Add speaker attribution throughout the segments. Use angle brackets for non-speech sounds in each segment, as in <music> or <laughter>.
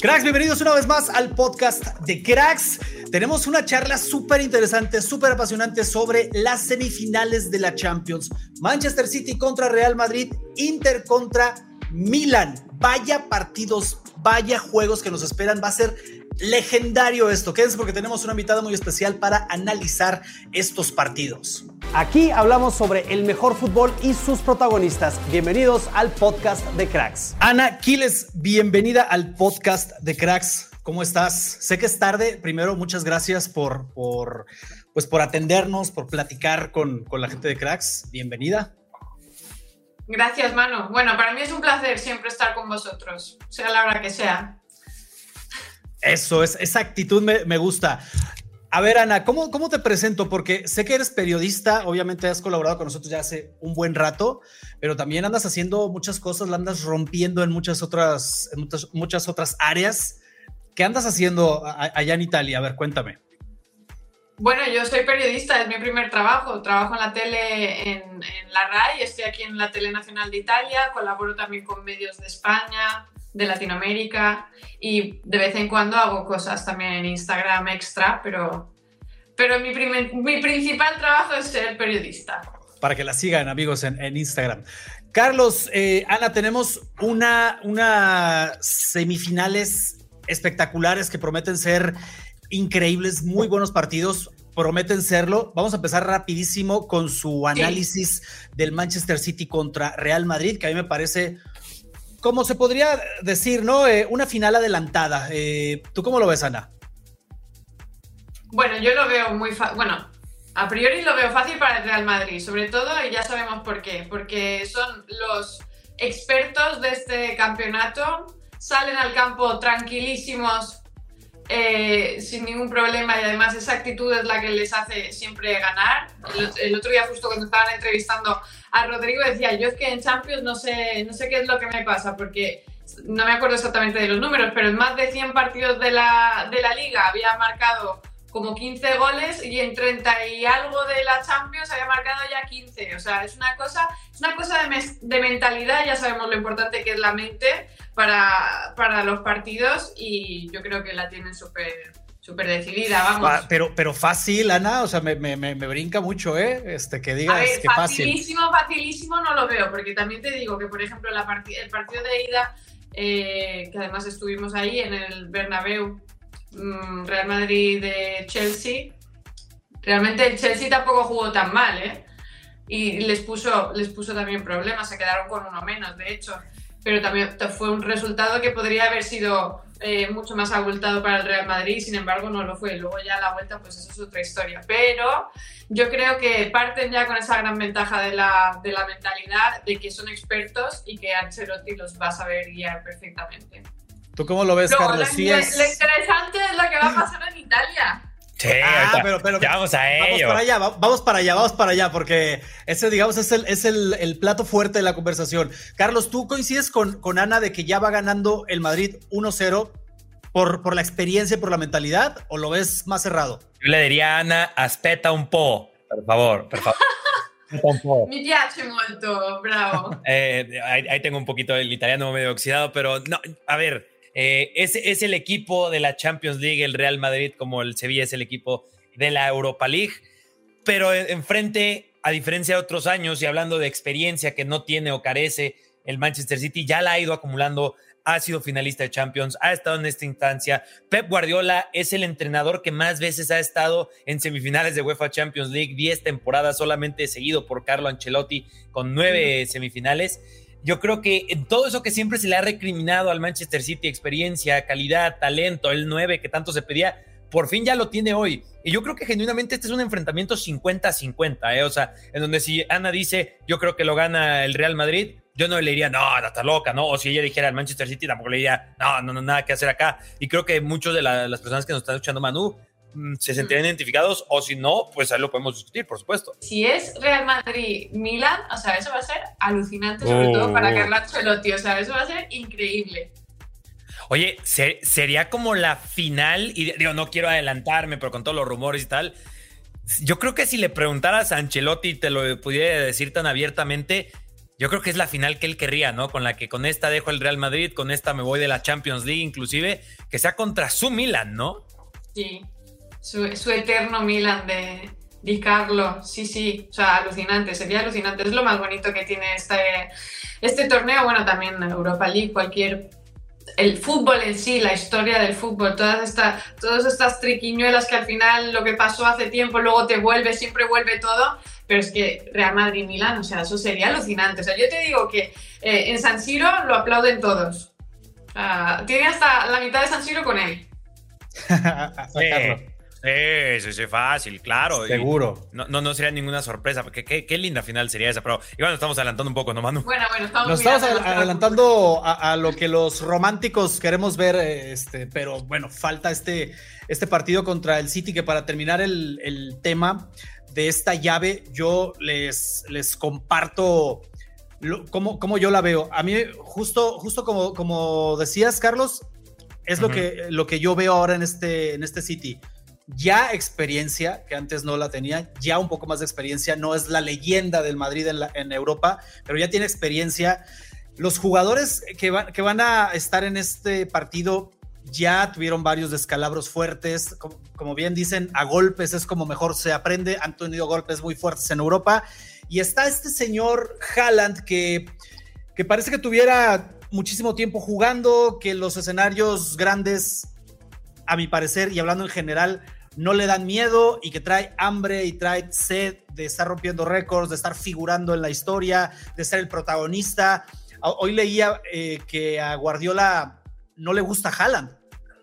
Speaker 1: Cracks, bienvenidos una vez más al podcast de Cracks. Tenemos una charla súper interesante, súper apasionante sobre las semifinales de la Champions. Manchester City contra Real Madrid, Inter contra Milan. Vaya partidos, vaya juegos que nos esperan. Va a ser legendario esto. Quédense porque tenemos una invitada muy especial para analizar estos partidos.
Speaker 2: Aquí hablamos sobre el mejor fútbol y sus protagonistas. Bienvenidos al podcast de Cracks.
Speaker 1: Ana Quiles, bienvenida al podcast de Cracks. ¿Cómo estás? Sé que es tarde. Primero, muchas gracias por, por, pues por atendernos, por platicar con, con la gente de Cracks. Bienvenida.
Speaker 3: Gracias, Mano. Bueno, para mí es un placer siempre estar con vosotros, sea la hora que sea.
Speaker 1: Eso, es, esa actitud me, gusta. A ver, Ana, ¿cómo, ¿cómo te presento? Porque sé que eres periodista, obviamente has colaborado con nosotros ya hace un buen rato, pero también andas haciendo muchas cosas, la andas rompiendo en muchas otras, muchas otras áreas. ¿Qué andas haciendo allá en Italia? A ver, cuéntame.
Speaker 3: Bueno, yo soy periodista, es mi primer trabajo. Trabajo en la tele en, en la RAI, estoy aquí en la Tele Nacional de Italia, colaboro también con medios de España, de Latinoamérica y de vez en cuando hago cosas también en Instagram extra, pero, pero mi, primer, mi principal trabajo es ser periodista.
Speaker 1: Para que la sigan, amigos, en, en Instagram. Carlos, eh, Ana, tenemos una, una semifinales espectaculares que prometen ser increíbles, muy buenos partidos, prometen serlo. Vamos a empezar rapidísimo con su análisis sí. del Manchester City contra Real Madrid, que a mí me parece como se podría decir, ¿no? Eh, una final adelantada. Eh, ¿Tú cómo lo ves, Ana?
Speaker 3: Bueno, yo lo veo muy fácil. Bueno, a priori lo veo fácil para el Real Madrid, sobre todo, y ya sabemos por qué, porque son los expertos de este campeonato, salen al campo tranquilísimos, eh, sin ningún problema, y además esa actitud es la que les hace siempre ganar. El, el otro día, justo cuando estaban entrevistando a Rodrigo decía, yo es que en Champions no sé, no sé qué es lo que me pasa, porque no me acuerdo exactamente de los números, pero en más de 100 partidos de la, de la liga había marcado como 15 goles y en 30 y algo de la Champions había marcado ya 15. O sea, es una cosa, es una cosa de, mes, de mentalidad, ya sabemos lo importante que es la mente para, para los partidos y yo creo que la tienen súper súper decidida, vamos.
Speaker 1: Ah, pero, pero fácil, Ana, o sea, me, me, me, brinca mucho, ¿eh? Este, que digas
Speaker 3: a ver,
Speaker 1: que
Speaker 3: facilísimo, fácil. facilísimo no lo veo, porque también te digo que, por ejemplo, la part el partido de ida, eh, que además estuvimos ahí en el Bernabéu, mmm, Real Madrid de Chelsea, realmente el Chelsea tampoco jugó tan mal, ¿eh? Y les puso, les puso también problemas, se quedaron con uno menos, de hecho. Pero también fue un resultado que podría haber sido eh, mucho más abultado para el Real Madrid, sin embargo no lo fue. Luego ya la vuelta, pues eso es otra historia. Pero yo creo que parten ya con esa gran ventaja de la, de la mentalidad, de que son expertos y que Ancelotti los va a saber guiar perfectamente.
Speaker 1: ¿Tú cómo lo ves,
Speaker 3: Luego,
Speaker 1: Carlos?
Speaker 3: Lo,
Speaker 1: Sí
Speaker 3: lo
Speaker 1: es...
Speaker 3: interesante es lo que va a pasar en Italia.
Speaker 4: Sí,
Speaker 1: ah, pero, pero
Speaker 4: ya vamos a ello.
Speaker 1: Vamos para allá, vamos para allá, vamos para allá, porque ese, digamos, es el, es el, el plato fuerte de la conversación. Carlos, ¿tú coincides con, con Ana de que ya va ganando el Madrid 1-0 por, por la experiencia y por la mentalidad, o lo ves más cerrado?
Speaker 4: Yo le diría a Ana, aspetta un po', por favor, por favor. <laughs>
Speaker 3: Mi piace molto, bravo.
Speaker 4: eh, ahí, ahí, tengo un poquito el italiano medio oxidado, pero no, a ver, eh, es, es, el equipo de la Champions League, el Real Madrid, como el Sevilla es el equipo de la Europa League, pero enfrente a diferencia de otros años y hablando de experiencia que no tiene o carece el Manchester City, ya la ha ido acumulando ha sido finalista de Champions, ha estado en esta instancia. Pep Guardiola es el entrenador que más veces ha estado en semifinales de UEFA Champions League, 10 temporadas solamente seguido por Carlo Ancelotti con nueve semifinales. Yo creo que en todo eso que siempre se le ha recriminado al Manchester City, experiencia, calidad, talento, el 9 que tanto se pedía, por fin ya lo tiene hoy. Y yo creo que genuinamente este es un enfrentamiento 50-50, ¿eh? o sea, en donde si Ana dice, yo creo que lo gana el Real Madrid, yo no le diría, no, no está loca, ¿no? O si ella dijera el Manchester City, tampoco le diría, no, no, no, nada que hacer acá. Y creo que muchos de las personas que nos están escuchando, Manu, se sentirían identificados o si no, pues ahí lo podemos discutir, por supuesto.
Speaker 3: Si es Real Madrid-Milan, o sea, eso va a ser alucinante, sobre todo para oh. Carlo Ancelotti, o sea, eso va a ser increíble.
Speaker 4: Oye, sería como la final, y digo, no quiero adelantarme, pero con todos los rumores y tal, yo creo que si le preguntaras a Ancelotti te lo pudiera decir tan abiertamente, yo creo que es la final que él querría, ¿no? Con la que con esta dejo el Real Madrid, con esta me voy de la Champions League, inclusive, que sea contra su Milan, ¿no?
Speaker 3: Sí, su, eterno Milan de Di Carlo, sí, sí, o sea, alucinante, sería alucinante, es lo más bonito que tiene este, este torneo, bueno, también Europa League, cualquier el fútbol en sí, la historia del fútbol, todas estas, todas estas triquiñuelas que al final lo que pasó hace tiempo, luego te vuelve, siempre vuelve todo, pero es que Real Madrid-Milán, o sea, eso sería alucinante. O sea, yo te digo que eh, en San Siro lo aplauden todos. tiene hasta la mitad de San Siro con él. <laughs>
Speaker 4: Sí, sí, sí, fácil, claro.
Speaker 1: Seguro.
Speaker 4: no, no, no, sería ninguna sorpresa, porque qué, linda final sería esa. Pero igual nos estamos adelantando un poco, ¿no, Manu?
Speaker 3: Bueno, bueno, estamos,
Speaker 1: nos estamos adelantando a, lo que los románticos queremos ver, este, pero bueno, falta este, este partido contra el City, que para terminar el, el tema de esta llave, yo les, les comparto cómo, yo la veo. A mí, justo, justo como, como decías, Carlos, es lo, que, lo que yo veo ahora en este, en este City ya experiencia, que antes no la tenía, ya un poco más de experiencia, no es la leyenda del Madrid en, Europa, pero ya tiene experiencia. Los jugadores que, que van a estar en este partido ya tuvieron varios descalabros fuertes, como, bien dicen, a golpes es como mejor se aprende, han tenido golpes muy fuertes en Europa, y está este señor Haaland que, que parece que tuviera muchísimo tiempo jugando, que los escenarios grandes, a mi parecer, y hablando en general, no le dan miedo y que trae hambre y trae sed de estar rompiendo récords, de estar figurando en la historia, de ser el protagonista. Hoy leía eh, que a Guardiola no le gusta Haaland,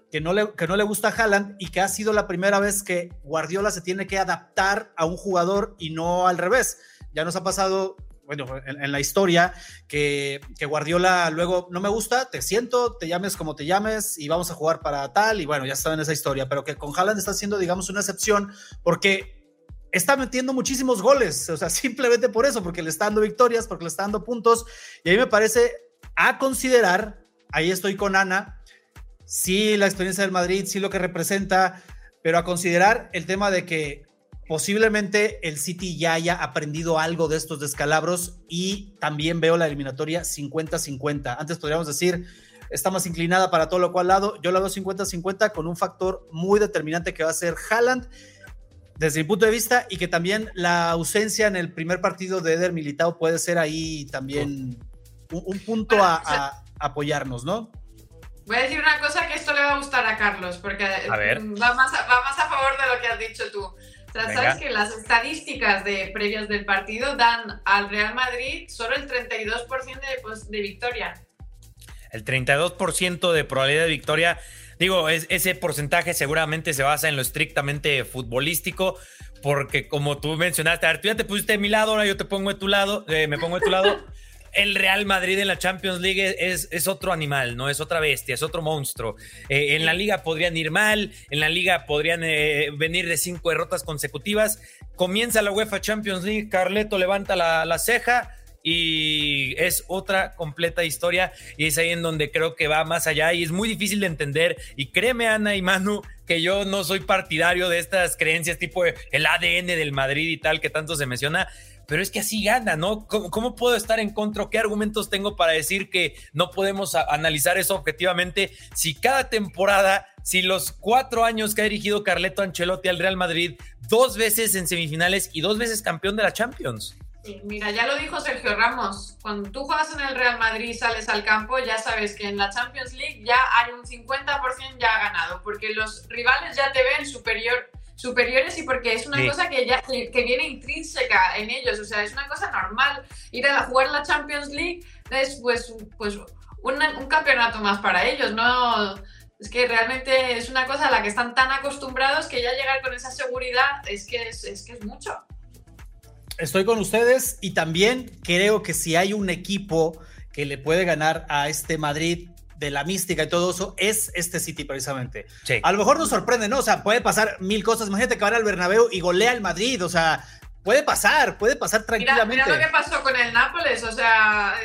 Speaker 1: que no, le, que no le gusta Haaland y que ha sido la primera vez que Guardiola se tiene que adaptar a un jugador y no al revés. Ya nos ha pasado bueno, en, la historia, que, que, Guardiola luego no me gusta, te siento, te llames como te llames y vamos a jugar para tal, y bueno, ya está en esa historia, pero que con Haaland está haciendo, digamos, una excepción porque está metiendo muchísimos goles, o sea, <laughs> simplemente por eso, porque le está dando victorias, porque le está dando puntos, y ahí me parece a considerar, ahí estoy con Ana, sí la experiencia del Madrid, sí lo que representa, pero a considerar el tema de que posiblemente el City ya haya aprendido algo de estos descalabros y también veo la eliminatoria 50-50. Antes podríamos decir, está más inclinada para todo lo cual lado. Yo la veo 50-50 con un factor muy determinante que va a ser Haaland desde mi punto de vista y que también la ausencia en el primer partido de Eder Militao puede ser ahí también un, punto a, apoyarnos, ¿no?
Speaker 3: Voy a decir una cosa que esto le va a gustar a Carlos, porque Va, más va más a favor de lo que has dicho tú sabes que las estadísticas de previas del partido dan al Real Madrid solo el 32% de, pues, de victoria.
Speaker 4: El 32% de probabilidad de victoria. Digo, ese porcentaje seguramente se basa en lo estrictamente futbolístico, porque como tú mencionaste, a ver, tú ya te pusiste de mi lado, ahora yo te pongo de tu lado, eh, me pongo de tu lado. <laughs> el Real Madrid en la Champions League es, es, otro animal, ¿no? Es otra bestia, es otro monstruo. Eh, en la liga podrían ir mal, en la liga podrían eh, venir de cinco derrotas consecutivas. Comienza la UEFA Champions League, Carleto levanta la, la ceja y es otra completa historia y es ahí en donde creo que va más allá y es muy difícil de entender y créeme Ana y Manu que yo no soy partidario de estas creencias tipo el ADN del Madrid y tal que tanto se menciona pero es que así gana, ¿no? ¿Cómo, puedo estar en contra? ¿Qué argumentos tengo para decir que no podemos analizar eso objetivamente si cada temporada, si los cuatro años que ha dirigido Carleto Ancelotti al Real Madrid, dos veces en semifinales y dos veces campeón de la Champions?
Speaker 3: mira, ya lo dijo Sergio Ramos, cuando tú juegas en el Real Madrid y sales al campo, ya sabes que en la Champions League ya hay un 50% ya ganado, porque los rivales ya te ven superior, superiores y porque es una cosa que ya que viene intrínseca en ellos, o sea, es una cosa normal. Ir a jugar la Champions League es pues, pues un campeonato más para ellos, no... Es que realmente es una cosa a la que están tan acostumbrados que ya llegar con esa seguridad es que es que es mucho.
Speaker 1: Estoy con ustedes y también creo que si hay un equipo que le puede ganar a este Madrid de la mística y todo eso, es este City precisamente. A lo mejor nos sorprende, ¿no? O sea, puede pasar mil cosas. Imagínate que va al Bernabéu y golea al Madrid, o sea, puede pasar, puede pasar tranquilamente.
Speaker 3: Mira, lo que pasó con el Nápoles, o sea,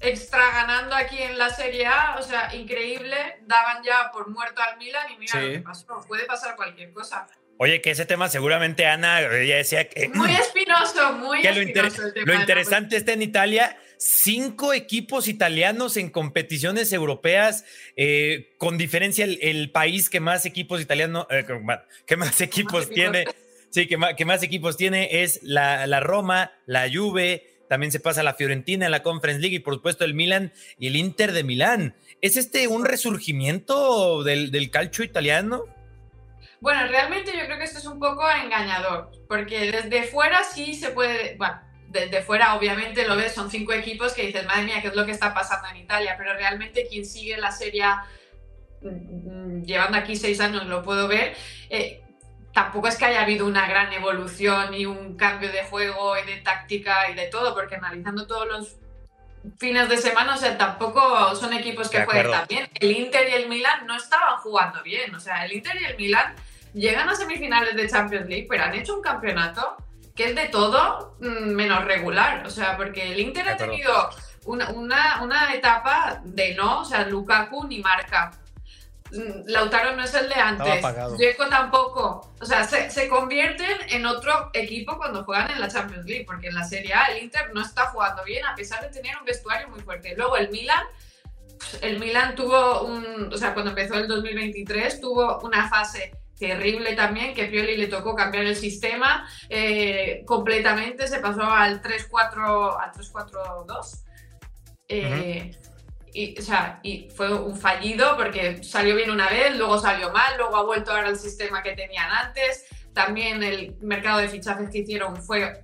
Speaker 3: extra ganando aquí en la Serie A, o sea, increíble, daban ya por muerto al Milan y mira lo que pasó, puede pasar cualquier cosa.
Speaker 4: Oye, que ese tema seguramente Ana, ella decía que...
Speaker 3: Muy espinoso, muy espinoso.
Speaker 4: Lo, interesante está en Italia, cinco equipos italianos en competiciones europeas, eh, con diferencia el, país que más equipos italianos, eh, que más <laughs> equipos tiene, sí, que más, que más, equipos tiene es la, la Roma, la Juve, también se pasa la Fiorentina en la Conference League y por supuesto el Milan y el Inter de Milán. ¿Es este un resurgimiento del, del calcio italiano?
Speaker 3: Bueno, realmente yo creo que esto es un poco engañador, porque desde fuera sí se puede, bueno, desde fuera obviamente lo ves, son cinco equipos que dices, madre mía, ¿qué es lo que está pasando en Italia? Pero realmente quien sigue la serie mm, llevando aquí seis años lo puedo ver, eh, tampoco es que haya habido una gran evolución y un cambio de juego y de táctica y de todo, porque analizando todos los fines de semana, o sea, tampoco son equipos que jueguen tan bien. El Inter y el Milan no estaban jugando bien, o sea, el Inter y el Milan llegan a semifinales de Champions League, pero han hecho un campeonato que es de todo mm, menos regular. O sea, porque el Inter ha tenido una, una, etapa de no, o sea, Lukaku ni marca. Mm, Lautaro no es el de antes. Dzeko tampoco. O sea, se, se, convierten en otro equipo cuando juegan en la Champions League, porque en la Serie A el Inter no está jugando bien a pesar de tener un vestuario muy fuerte. Luego el Milan, el Milan tuvo un, o sea, cuando empezó el 2023 tuvo una fase terrible también, que Pioli le tocó cambiar el sistema eh, completamente, se pasó al 3-4, al 3-4-2. Eh, y, o sea, y fue un fallido porque salió bien una vez, luego salió mal, luego ha vuelto ahora al sistema que tenían antes. También el mercado de fichajes que hicieron fue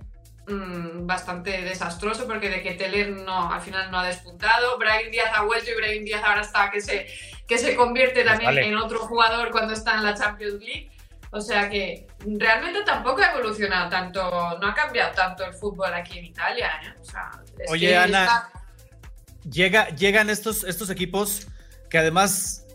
Speaker 3: mm, bastante desastroso porque de que Teler no, al final no ha despuntado. Brian Díaz ha vuelto y Brian Díaz ahora está que se que se convierte pues también en otro jugador cuando está en la Champions League. O sea que realmente tampoco ha evolucionado tanto, no ha cambiado tanto el fútbol aquí en Italia. ¿eh?
Speaker 1: Oye, Ana, llega, llegan estos, estos equipos que además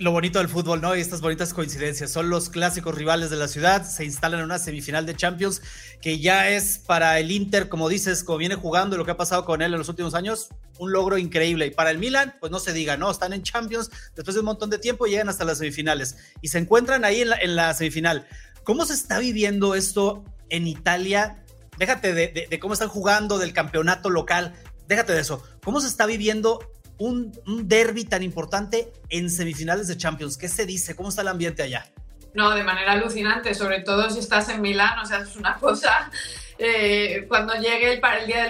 Speaker 1: lo bonito del fútbol, ¿no? Y estas bonitas coincidencias. Son los clásicos rivales de la ciudad, se instalan en una semifinal de Champions que ya es para el Inter, como dices, como viene jugando y lo que ha pasado con él en los últimos años, un logro increíble. Y para el Milan, pues no se diga, ¿no? Están en Champions después de un montón de tiempo llegan hasta las semifinales y se encuentran ahí en la, semifinal. ¿Cómo se está viviendo esto en Italia? Déjate de, de cómo están jugando, del campeonato local, déjate de eso. ¿Cómo se está viviendo un, derby tan importante en semifinales de Champions. ¿Qué se dice? ¿Cómo está el ambiente allá?
Speaker 3: No, de manera alucinante, sobre todo si estás en Milán, o sea, es una <laughs> cosa. Eh, cuando llegue el, el día del.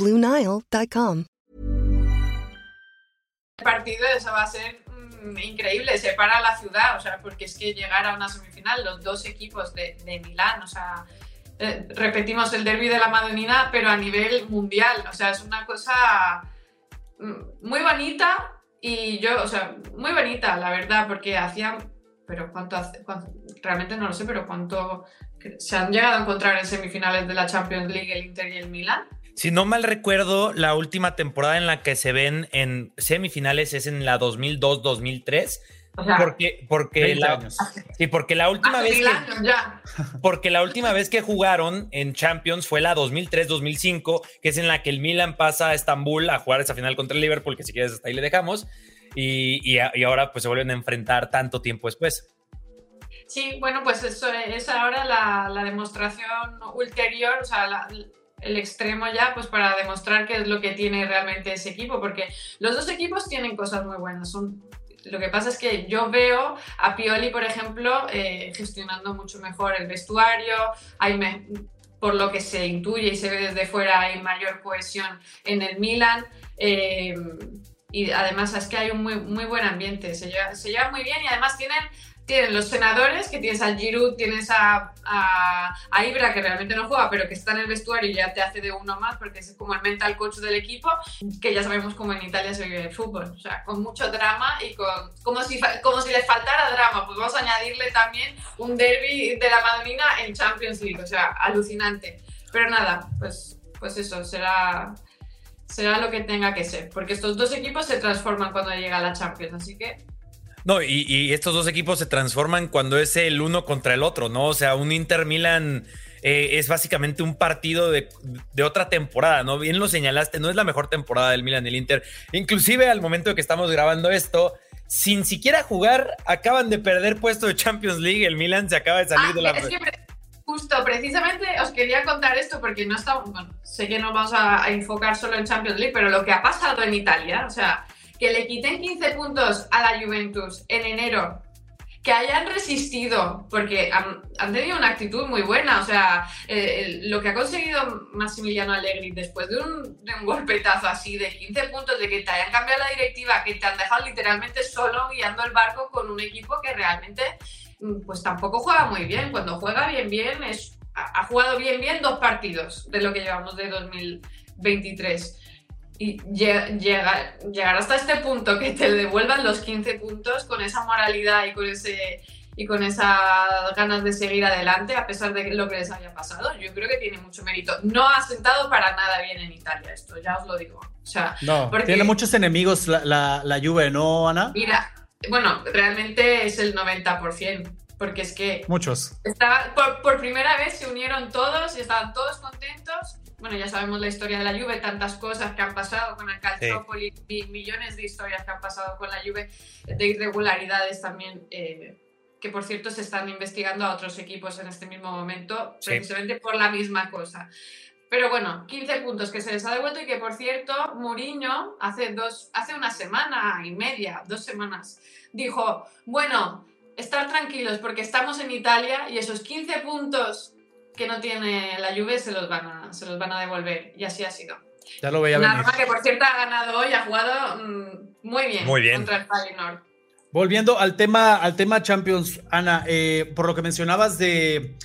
Speaker 5: BlueNile.com.
Speaker 3: El partido eso va a ser mm, increíble, separa la ciudad, o sea, porque es que llegar a una semifinal, los dos equipos de, de Milán, o sea, eh, repetimos el derby de la Madonina, pero a nivel mundial, o sea, es una cosa mm, muy bonita y yo, o sea, muy bonita, la verdad, porque hacía, pero cuánto, hace, cuánto realmente no lo sé, pero cuánto se han llegado a encontrar en semifinales de la Champions League el Inter y el Milan.
Speaker 4: Si no mal recuerdo, la última temporada en la que se ven en semifinales es en la 2002-2003.
Speaker 3: O sea,
Speaker 4: porque, porque, la,
Speaker 1: años.
Speaker 4: sí, porque la última vez que,
Speaker 3: años ya. <laughs>
Speaker 4: porque la última vez que jugaron en Champions fue la 2003-2005, que es en la que el Milan pasa a Estambul a jugar esa final contra el Liverpool, que si quieres hasta ahí le dejamos, y, y, a- y ahora pues se vuelven a enfrentar tanto tiempo después.
Speaker 3: Sí, bueno, pues eso es ahora la, la demostración ulterior, o sea, la- el extremo ya, pues para demostrar qué es lo que tiene realmente ese equipo, porque los dos equipos tienen cosas muy buenas. Lo que pasa es que yo veo a Pioli, por ejemplo, eh, gestionando mucho mejor el vestuario, hay por lo que se intuye y se ve desde fuera, hay mayor cohesión en el Milan. eh, y además es que hay un muy, muy buen ambiente, se lleva, se lleva muy bien y además tienen tienen los senadores, que tienes a Giroud, tienes a, a, a Ibra, que realmente no juega, pero que está en el vestuario y ya te hace de uno más, porque es como el mental coach del equipo, que ya sabemos cómo en Italia se vive el fútbol. O sea, con mucho drama y con, como, si, como si le faltara drama. Pues vamos a añadirle también un derby de la Madonina en Champions League. O sea, alucinante. Pero nada, pues, pues eso, será, será lo que tenga que ser, porque estos dos equipos se transforman cuando llega la Champions, así que
Speaker 4: No, y, y estos dos equipos se transforman cuando es el uno contra el otro, ¿no? O sea, un Inter Milan eh, es básicamente un partido de, de otra temporada, ¿no? Bien lo señalaste, no es la mejor temporada del Milan y el Inter. Inclusive al momento de que estamos grabando esto, sin siquiera jugar, acaban de perder puesto de Champions League. El Milan se acaba de salir
Speaker 3: Ah,
Speaker 4: de la...
Speaker 3: es que justo, precisamente os quería contar esto porque no estamos, bueno, sé que no vamos a, a enfocar solo en Champions League, pero lo que ha pasado en Italia, o sea, que le quiten 15 puntos a la Juventus en enero, que hayan resistido, porque han, tenido una actitud muy buena, o sea, eh, lo que ha conseguido Massimiliano Allegri después de un, de un golpetazo así de 15 puntos, de que te hayan cambiado la directiva, que te han dejado literalmente solo guiando el barco con un equipo que realmente mm, pues tampoco juega muy bien. Cuando juega bien, bien, es, ha jugado bien, bien dos partidos de lo que llevamos de 2023. Y lle- llega- llegar hasta este punto que te devuelvan los 15 puntos con esa moralidad y con ese y con esas ganas de seguir adelante a pesar de lo que les haya pasado, yo creo que tiene mucho mérito. No ha sentado para nada bien en Italia esto, ya os lo digo. O sea,
Speaker 1: No,
Speaker 3: porque-
Speaker 1: tiene muchos enemigos la, la, la Juve, ¿no, Ana?
Speaker 3: mira, bueno, realmente es el 90%, porque es que
Speaker 1: Muchos.
Speaker 3: Estaba, por, por primera vez se unieron todos y estaban todos contentos. Bueno, ya sabemos la historia de la Juve, tantas cosas que han pasado con el Calciopoli, mi- millones de historias que han pasado con la Juve, de irregularidades también, eh, que por cierto se están investigando a otros equipos en este mismo momento,
Speaker 4: Sí.
Speaker 3: precisamente por la misma cosa. Pero bueno, 15 puntos que se les ha devuelto y que por cierto, Mourinho hace, dos, hace una semana y media, dos semanas, dijo, bueno, estar tranquilos porque estamos en Italia y esos 15 puntos que no tiene la Juve se los van a, se los van a devolver. Y así ha sido.
Speaker 1: Ya lo veía
Speaker 3: Una
Speaker 1: venir.
Speaker 3: Roma que por cierto ha ganado hoy, ha jugado mm, muy bien,
Speaker 4: Muy bien.
Speaker 3: contra el Feyenoord.
Speaker 1: Volviendo al tema, al tema Champions, Ana, eh, por lo que mencionabas de,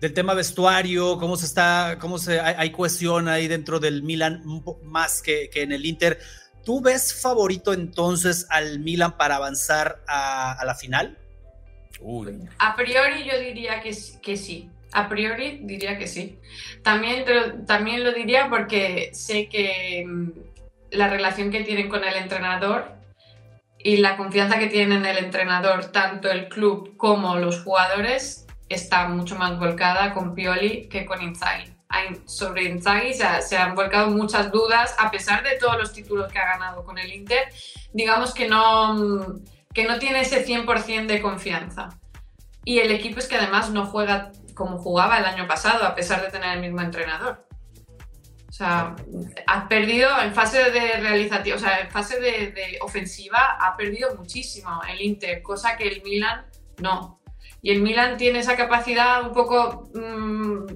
Speaker 1: del tema vestuario, cómo se está, cómo se hay, hay cohesión ahí dentro del Milan más que, que en el Inter. ¿Tú ves favorito entonces al Milan para avanzar a, a la final?
Speaker 4: Uy.
Speaker 3: A priori yo diría que, que sí. A priori diría que sí. También, también lo diría porque sé que mm, la relación que tienen con el entrenador y la confianza que tienen en el entrenador, tanto el club como los jugadores, está mucho más volcada con Pioli que con Inzaghi. Sobre Inzaghi se han volcado muchas dudas, a pesar de todos los títulos que ha ganado con el Inter, digamos que no, mm, que no tiene ese 100% de confianza. Y el equipo es que además no juega como jugaba el año pasado, a pesar de tener el mismo entrenador. O sea, ha perdido en fase de realización, o sea, en fase de, ofensiva, ha perdido muchísimo el Inter, cosa que el Milan no. Y el Milan tiene esa capacidad un poco, mm,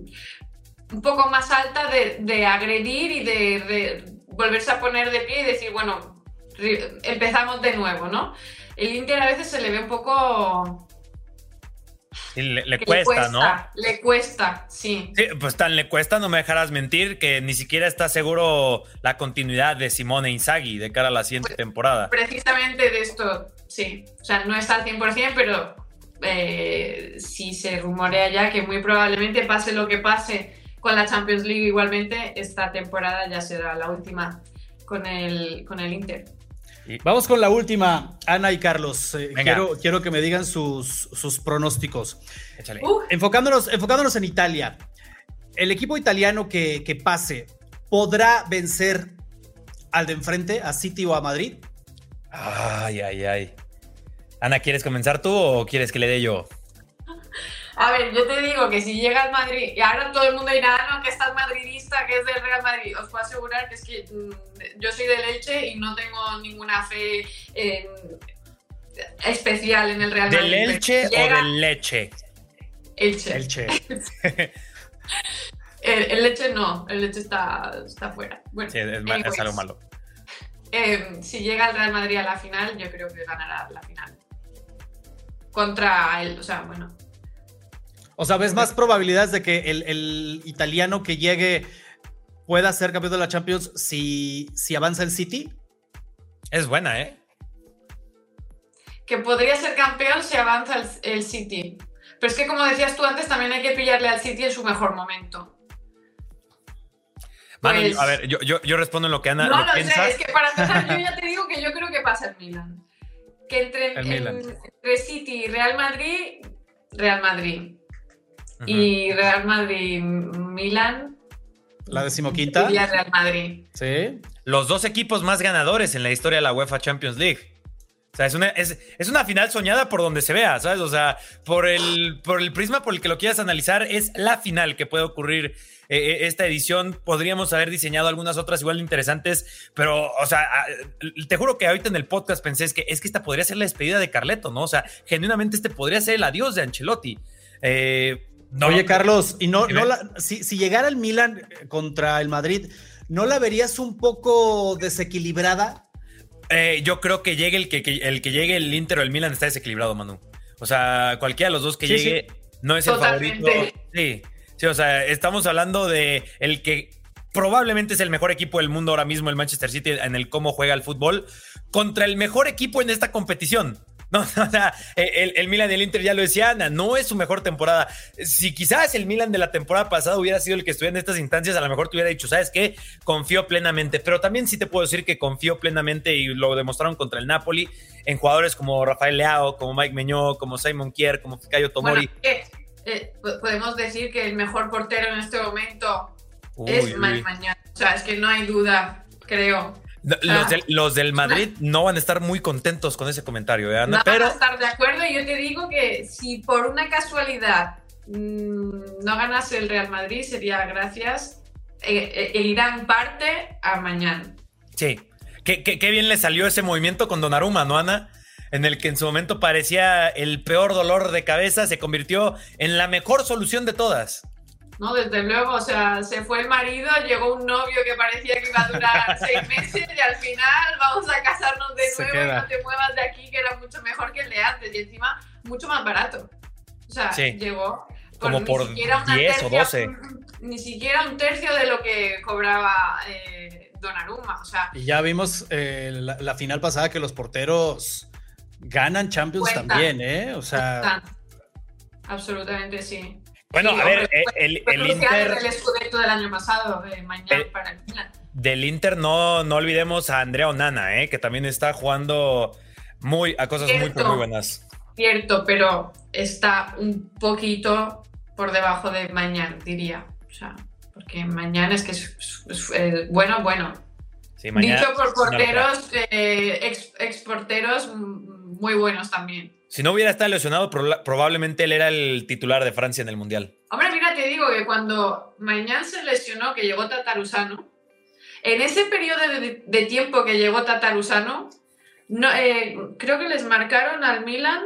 Speaker 3: un poco más alta de, agredir y de, volverse a poner de pie y decir, bueno, empezamos de nuevo, ¿no? El Inter a veces se le ve un poco
Speaker 4: le, cuesta, ¿no?
Speaker 3: Le cuesta, sí.
Speaker 4: sí. Pues tan le cuesta, no me dejarás mentir, que ni siquiera está seguro la continuidad de Simone Inzaghi de cara a la siguiente pues, temporada.
Speaker 3: Precisamente de esto, sí. O sea, no está al 100%, pero eh, sí se rumorea ya que muy probablemente pase lo que pase con la Champions League igualmente, esta temporada ya será la última con el, con el Inter.
Speaker 1: Vamos con la última, Ana y Carlos. Eh, quiero, quiero, que me digan sus, sus pronósticos. Enfocándonos, enfocándonos en Italia. El equipo italiano que, que, pase, ¿podrá vencer al de enfrente, a City o a Madrid?
Speaker 4: Ay, ay, ay. Ana, ¿quieres comenzar tú o quieres que le dé yo?
Speaker 3: A ver, yo te digo que si llega al Madrid, y ahora todo el mundo dirá, ah, no, que estás madridista, que es del Real Madrid, os puedo asegurar que es que mm, yo soy del Elche y no tengo ninguna fe especial en el Real
Speaker 4: Madrid. ¿Del Elche o del Leche?
Speaker 3: Elche.
Speaker 1: Elche. <laughs>
Speaker 3: el, Leche no, el Leche está, está fuera. Bueno,
Speaker 4: sí, es, algo malo.
Speaker 3: Em, si llega el Real Madrid a la final, yo creo que ganará la final. Contra él, o sea, bueno,
Speaker 1: o sea, ¿ves más probabilidades de que el, italiano que llegue pueda ser campeón de la Champions si, si avanza el City?
Speaker 4: Es buena, ¿eh?
Speaker 3: Que podría ser campeón si avanza el, City. Pero es que, como decías tú antes, también hay que pillarle al City en su mejor momento.
Speaker 4: Pues a ver, yo, respondo en lo que Ana
Speaker 3: no lo, sé, es que para empezar, yo ya <laughs> te digo que yo creo que pasa el Milan. Que entre, entre City y Real Madrid, Real Madrid y Real Madrid Milan.
Speaker 1: La decimoquinta.
Speaker 3: Y Real Madrid.
Speaker 1: Sí.
Speaker 4: Los dos equipos más ganadores en la historia de la UEFA Champions League. O sea, es una, es, una final soñada por donde se vea, ¿sabes? O sea, por el, por el prisma por el que lo quieras analizar, es la final que puede ocurrir eh, eh, esta edición. Podríamos haber diseñado algunas otras igual interesantes, pero, o sea, ah, te juro que ahorita en el podcast pensé es que, es que esta podría ser la despedida de Carleto, ¿no? O sea, genuinamente este podría ser el adiós de Ancelotti. Eh,
Speaker 1: Oye, Carlos, y no, no si, llegara el Milan contra el Madrid, ¿no la verías un poco desequilibrada?
Speaker 4: Eh, yo creo que llegue el que, el que llegue el Inter o el Milan está desequilibrado, Manu. O sea, cualquiera de los dos que llegue no es el favorito. Sí, sí, o sea, estamos hablando de el que probablemente es el mejor equipo del mundo ahora mismo, el Manchester City, en el cómo juega el fútbol, contra el mejor equipo en esta competición. <laughs> No, o sea, el, el, Milan y el Inter ya lo decía Ana, no es su mejor temporada. Si quizás el Milan de la temporada pasada hubiera sido el que estuviera en estas instancias, a lo mejor te hubiera dicho, ¿sabes qué? Confío plenamente, pero también sí te puedo decir que confío plenamente y lo demostraron contra el Napoli en jugadores como Rafael Leao, como Mike Meñó, como Simon Kier, como Fikayo Tomori.
Speaker 3: Eh, podemos decir que el mejor portero en este momento es Mike Meñó. O sea, es que no hay duda, creo.
Speaker 4: Ah. Los, del, Madrid no. van a estar muy contentos con ese comentario, ¿eh,
Speaker 3: No van a estar de acuerdo y yo te digo que si por una casualidad mm, no ganase el Real Madrid sería gracias e, e, irán parte a mañana.
Speaker 4: Sí, qué, qué, bien le salió ese movimiento con Donnarumma, ¿no, Ana? En el que en su momento parecía el peor dolor de cabeza, se convirtió en la mejor solución de todas.
Speaker 3: ¿No? Desde luego, o sea, se fue el marido, llegó un novio que parecía que iba a durar <laughs> seis meses y al final vamos a casarnos de nuevo y no te muevas de aquí, que era mucho mejor que el de antes y encima mucho más barato. O sea, llegó
Speaker 4: como por 10 o 12. <laughs>
Speaker 3: Ni siquiera un tercio de lo que cobraba eh, Donnarumma, o sea.
Speaker 1: Y ya vimos eh, la, final pasada que los porteros ganan Champions también, ¿eh? O sea...
Speaker 3: Absolutamente sí.
Speaker 4: Bueno, a ver, eh, el, el, Inter.
Speaker 3: El escudeto del año pasado, de mañana para el Milan.
Speaker 4: Del Inter no, no olvidemos a Andrea Onana, eh, que también está jugando muy, a cosas muy, muy buenas.
Speaker 3: Cierto, pero está un poquito por debajo de mañana, diría. O sea, porque mañana es que es, eh, bueno, bueno. Dicho por porteros, eh, ex, porteros muy buenos también.
Speaker 4: Si no hubiera estado lesionado, probablemente él era el titular de Francia en el Mundial.
Speaker 3: Hombre, mira, te digo que cuando Mañán se lesionó, que llegó Tatarusano, en ese periodo de, tiempo que llegó Tatarusano, no, eh, creo que les marcaron al Milan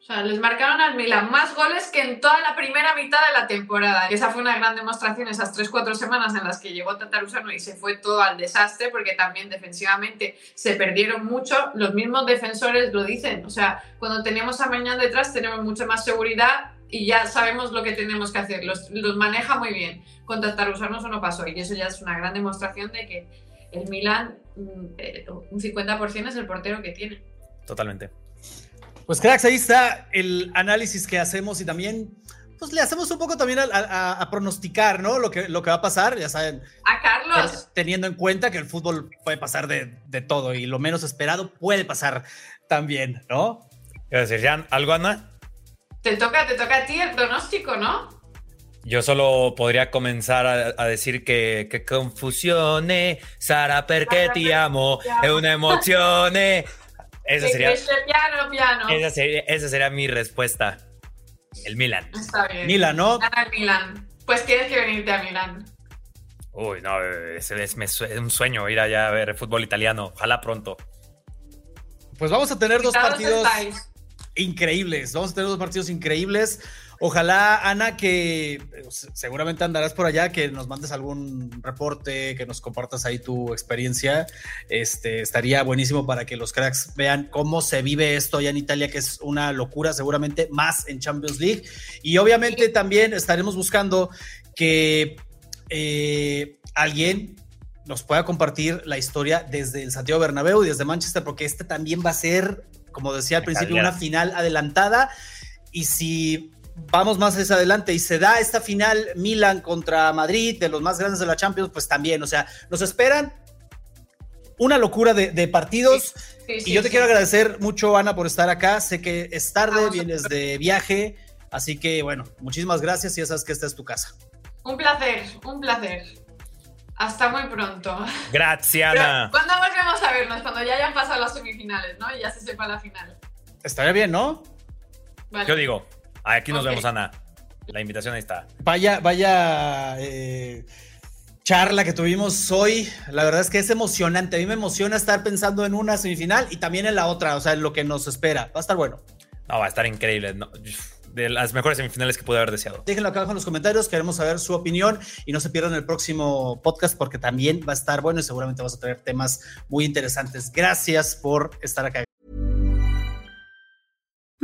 Speaker 3: o sea, les marcaron al Milan más goles que en toda la primera mitad de la temporada. Y esa fue una gran demostración, esas 3-4 semanas en las que llegó Tatarusano y se fue todo al desastre, porque también defensivamente se perdieron mucho. Los mismos defensores lo dicen. O sea, cuando tenemos a Mañán detrás tenemos mucha más seguridad y ya sabemos lo que tenemos que hacer. Los, los maneja muy bien. Con Tatarusano eso no pasó. Y eso ya es una gran demostración de que el Milan, mm, eh, un 50% es el portero que tiene.
Speaker 4: Totalmente.
Speaker 1: Pues cracks, ahí está el análisis que hacemos y también pues le hacemos un poco también a, pronosticar, ¿no? Lo que, lo que va a pasar, ya saben.
Speaker 3: A Carlos.
Speaker 1: Teniendo en cuenta que el fútbol puede pasar de, todo y lo menos esperado puede pasar también, ¿no?
Speaker 4: a decir, Jan, ¿algo, Ana?
Speaker 3: Te toca, te toca a ti el pronóstico, ¿no?
Speaker 4: Yo solo podría comenzar a, decir que, que confusione, Sara, porque te amo, es una emoción. <laughs> Esa sería,
Speaker 3: piano, piano.
Speaker 4: Esa sería, esa sería mi respuesta. El Milan.
Speaker 3: Está bien.
Speaker 1: Milan, ¿no?
Speaker 3: Gana el Milan. Pues tienes que venirte a Milan.
Speaker 4: Uy, no, es, es, un sueño ir allá a ver fútbol italiano. Ojalá pronto.
Speaker 1: Pues vamos a tener dos partidos increíbles. Vamos a tener dos partidos increíbles. Ojalá, Ana, que pues, seguramente andarás por allá, que nos mandes algún reporte, que nos compartas ahí tu experiencia. Este, estaría buenísimo para que los cracks vean cómo se vive esto allá en Italia, que es una locura, seguramente más en Champions League. Y obviamente también estaremos buscando que eh, alguien nos pueda compartir la historia desde el Santiago Bernabéu y desde Manchester, porque este también va a ser, como decía al principio, una final adelantada. Y si vamos más hacia adelante y se da esta final Milan contra Madrid, de los más grandes de la Champions, pues también, o sea, nos esperan una locura de, partidos. y yo te quiero agradecer mucho, Ana, por estar acá. Sé que es tarde, vienes de viaje, así que bueno, muchísimas gracias y ya sabes que esta es tu casa.
Speaker 3: Un placer, un placer. Hasta muy pronto.
Speaker 4: Gracias, Ana.
Speaker 3: ¿Cuándo volvemos a vernos? Cuando ya hayan pasado las semifinales, ¿no? Y ya se sepa la final.
Speaker 1: Estaría bien, ¿no?
Speaker 4: Yo digo, Aquí nos vemos, Ana. La invitación ahí está.
Speaker 1: Vaya, vaya eh, charla que tuvimos hoy. La verdad es que es emocionante. A mí me emociona estar pensando en una semifinal y también en la otra, o sea, en lo que nos espera. Va a estar bueno.
Speaker 4: No, va a estar increíble. de las mejores semifinales que pude haber deseado.
Speaker 1: Déjenlo acá abajo en los comentarios, queremos saber su opinión y no se pierdan el próximo podcast porque también va a estar bueno y seguramente vas a traer temas muy interesantes. Gracias por estar acá.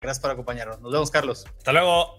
Speaker 1: Gracias por acompañarnos. Nos vemos, Carlos.
Speaker 4: Hasta luego.